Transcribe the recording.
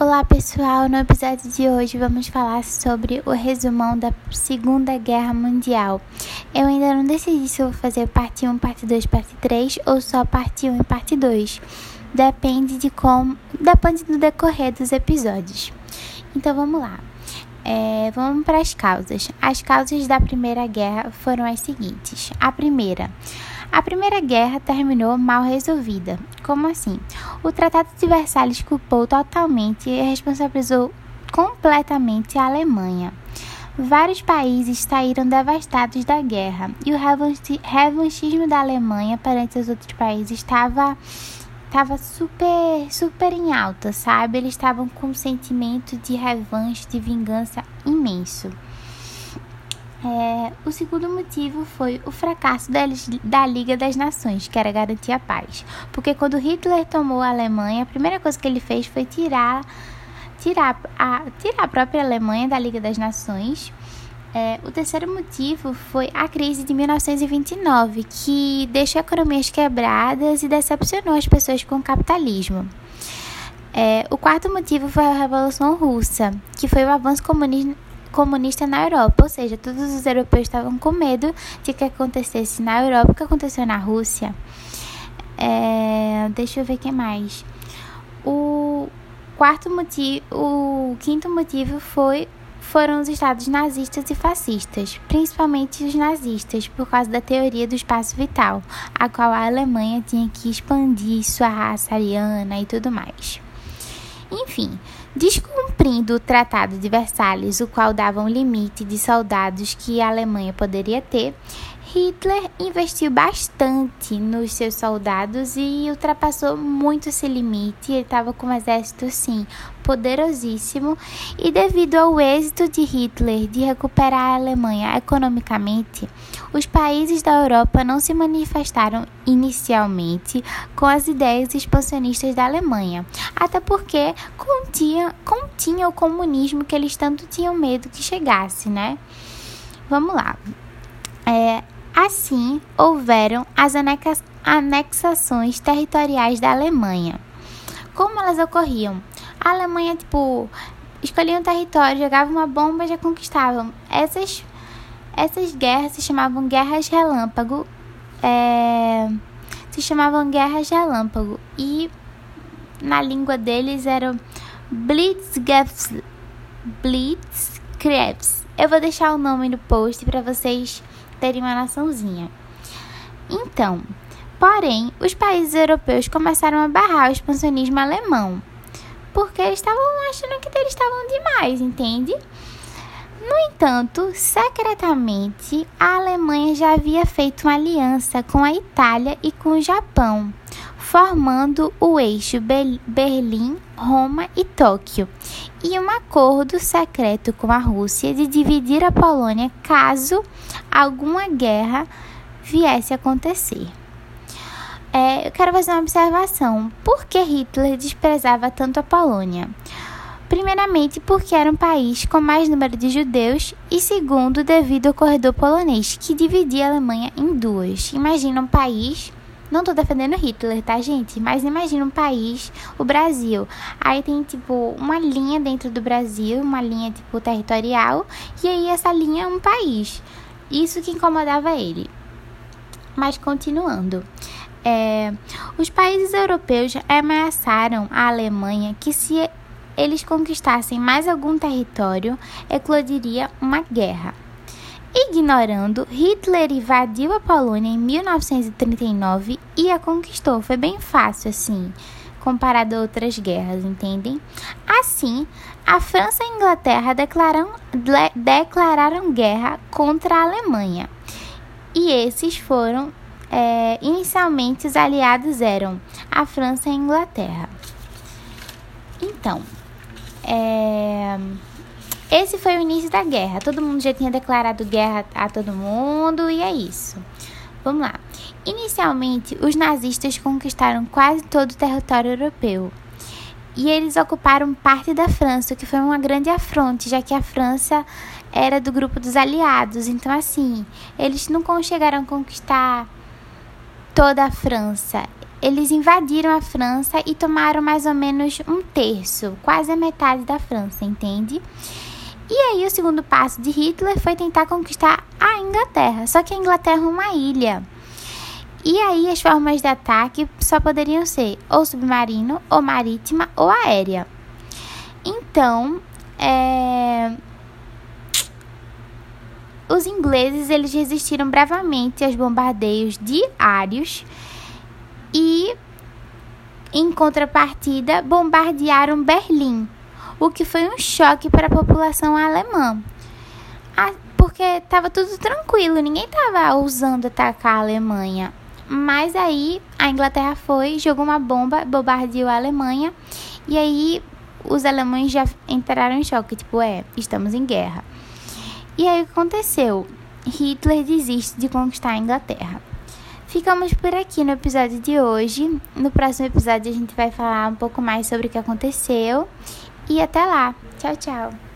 Olá pessoal, no episódio de hoje vamos falar sobre o resumão da Segunda Guerra Mundial. Eu ainda não decidi se vou fazer parte 1, parte 2, parte 3 ou só parte 1 e parte 2. Depende de como. Depende do decorrer dos episódios. Então vamos lá. É, vamos para as causas. As causas da Primeira Guerra foram as seguintes: a primeira a Primeira Guerra terminou mal resolvida. Como assim? O Tratado de Versalhes culpou totalmente e responsabilizou completamente a Alemanha. Vários países saíram devastados da guerra e o revanchismo da Alemanha perante os outros países estava estava super super em alta, sabe? Eles estavam com um sentimento de revanche, de vingança imenso. É, o segundo motivo foi o fracasso da, da Liga das Nações, que era garantir a paz. Porque quando Hitler tomou a Alemanha, a primeira coisa que ele fez foi tirar, tirar, a, tirar a própria Alemanha da Liga das Nações. É, o terceiro motivo foi a crise de 1929, que deixou economias quebradas e decepcionou as pessoas com o capitalismo. É, o quarto motivo foi a Revolução Russa, que foi o avanço comunista comunista na Europa, ou seja, todos os europeus estavam com medo de que acontecesse na Europa o que aconteceu na Rússia. É, deixa eu ver o que mais. O quarto motivo, o quinto motivo foi foram os estados nazistas e fascistas, principalmente os nazistas, por causa da teoria do espaço vital, a qual a Alemanha tinha que expandir sua raça ariana e tudo mais. Enfim, descumprindo o Tratado de Versalhes, o qual dava um limite de soldados que a Alemanha poderia ter, Hitler investiu bastante nos seus soldados e ultrapassou muito esse limite. Ele estava com um exército, sim, poderosíssimo. E devido ao êxito de Hitler de recuperar a Alemanha economicamente, os países da Europa não se manifestaram inicialmente com as ideias expansionistas da Alemanha, até porque continha, continha o comunismo que eles tanto tinham medo que chegasse, né? Vamos lá. É, Assim, houveram as anexações territoriais da Alemanha. Como elas ocorriam? A Alemanha, tipo, escolhia um território, jogava uma bomba e já conquistavam. Essas, essas guerras se chamavam guerras relâmpago. É, se chamavam guerras relâmpago. E na língua deles eram Blitzkrieg. Blitzkrieg. Eu vou deixar o nome no post para vocês terem uma naçãozinha. Então, porém, os países europeus começaram a barrar o expansionismo alemão, porque eles estavam achando que eles estavam demais, entende? No entanto, secretamente, a Alemanha já havia feito uma aliança com a Itália e com o Japão, formando o eixo Berlim, Roma e Tóquio, e um acordo secreto com a Rússia de dividir a Polônia caso alguma guerra viesse a acontecer. É, eu quero fazer uma observação. Por que Hitler desprezava tanto a Polônia? Primeiramente, porque era um país com mais número de judeus, e segundo, devido ao corredor polonês, que dividia a Alemanha em duas. Imagina um país. Não tô defendendo Hitler, tá, gente? Mas imagina um país, o Brasil. Aí tem, tipo, uma linha dentro do Brasil, uma linha, tipo, territorial, e aí essa linha é um país. Isso que incomodava ele. Mas continuando. É, os países europeus ameaçaram a Alemanha que se eles conquistassem mais algum território, eclodiria uma guerra. Ignorando, Hitler invadiu a Polônia em 1939 e a conquistou. Foi bem fácil assim comparado a outras guerras, entendem? Assim, a França e a Inglaterra declararam, guerra contra a Alemanha. E esses foram, é, inicialmente, os aliados eram a França e a Inglaterra. Então, é, esse foi o início da guerra. Todo mundo já tinha declarado guerra a todo mundo e é isso. Vamos lá. Inicialmente, os nazistas conquistaram quase todo o território europeu. E eles ocuparam parte da França, o que foi uma grande afronte, já que a França era do grupo dos aliados. Então, assim, eles não chegaram a conquistar toda a França. eles invadiram a França e tomaram mais ou menos um terço, quase a metade da França, entende? E aí o segundo passo de Hitler foi tentar conquistar a Inglaterra, só que a Inglaterra é uma ilha. E aí as formas de ataque só poderiam ser ou submarino, ou marítima, ou aérea. Então, é... os ingleses eles resistiram bravamente aos bombardeios diários e, em contrapartida, bombardearam Berlim, o que foi um choque para a população alemã. Porque estava tudo tranquilo, ninguém estava ousando atacar a Alemanha. Mas aí a Inglaterra foi, jogou uma bomba, bombardeou a Alemanha, e aí os alemães já entraram em choque, tipo, é, estamos em guerra. E aí o que aconteceu? Hitler desiste de conquistar a Inglaterra. Ficamos por aqui no episódio de hoje. No próximo episódio a gente vai falar um pouco mais sobre o que aconteceu. E até lá. Tchau, tchau.